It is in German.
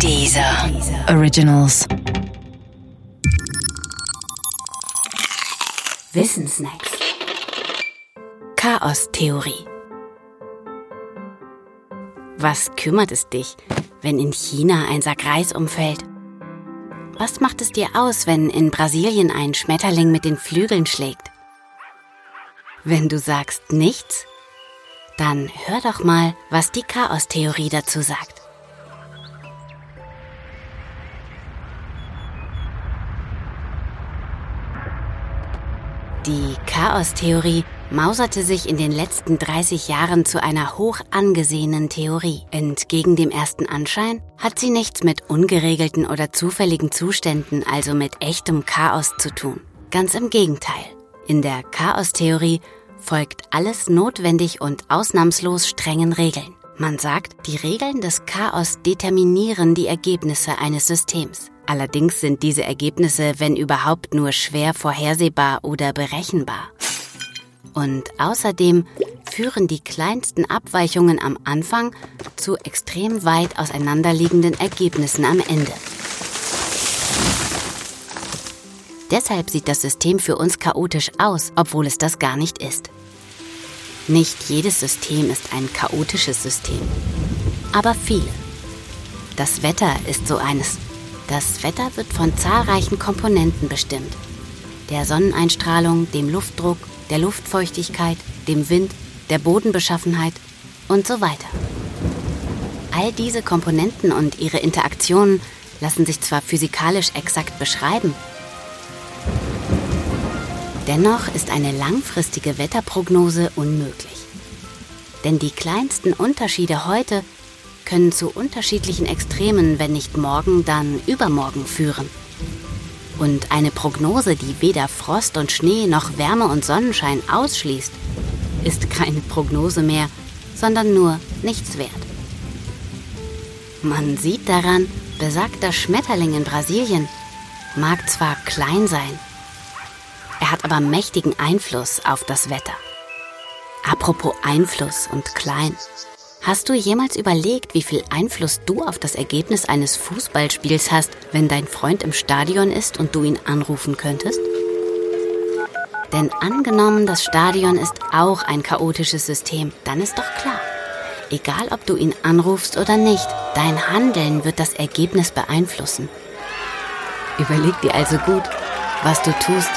Dieser Originals. Wissensnacks. Chaostheorie. Was kümmert es dich, wenn in China ein Sack Reis umfällt? Was macht es dir aus, wenn in Brasilien ein Schmetterling mit den Flügeln schlägt? Wenn du sagst nichts, dann hör doch mal, was die Chaostheorie dazu sagt. Die Chaostheorie mauserte sich in den letzten 30 Jahren zu einer hoch angesehenen Theorie. Entgegen dem ersten Anschein hat sie nichts mit ungeregelten oder zufälligen Zuständen, also mit echtem Chaos zu tun. Ganz im Gegenteil. In der Chaostheorie folgt alles notwendig und ausnahmslos strengen Regeln. Man sagt, die Regeln des Chaos determinieren die Ergebnisse eines Systems. Allerdings sind diese Ergebnisse, wenn überhaupt, nur schwer vorhersehbar oder berechenbar. Und außerdem führen die kleinsten Abweichungen am Anfang zu extrem weit auseinanderliegenden Ergebnissen am Ende. Deshalb sieht das System für uns chaotisch aus, obwohl es das gar nicht ist. Nicht jedes System ist ein chaotisches System, aber viele. Das Wetter ist so eines. Das Wetter wird von zahlreichen Komponenten bestimmt. Der Sonneneinstrahlung, dem Luftdruck, der Luftfeuchtigkeit, dem Wind, der Bodenbeschaffenheit und so weiter. All diese Komponenten und ihre Interaktionen lassen sich zwar physikalisch exakt beschreiben, dennoch ist eine langfristige Wetterprognose unmöglich. Denn die kleinsten Unterschiede heute können zu unterschiedlichen Extremen, wenn nicht morgen, dann übermorgen führen. Und eine Prognose, die weder Frost und Schnee noch Wärme und Sonnenschein ausschließt, ist keine Prognose mehr, sondern nur nichts wert. Man sieht daran, besagter Schmetterling in Brasilien mag zwar klein sein, er hat aber mächtigen Einfluss auf das Wetter. Apropos Einfluss und klein. Hast du jemals überlegt, wie viel Einfluss du auf das Ergebnis eines Fußballspiels hast, wenn dein Freund im Stadion ist und du ihn anrufen könntest? Denn angenommen, das Stadion ist auch ein chaotisches System, dann ist doch klar, egal ob du ihn anrufst oder nicht, dein Handeln wird das Ergebnis beeinflussen. Überleg dir also gut, was du tust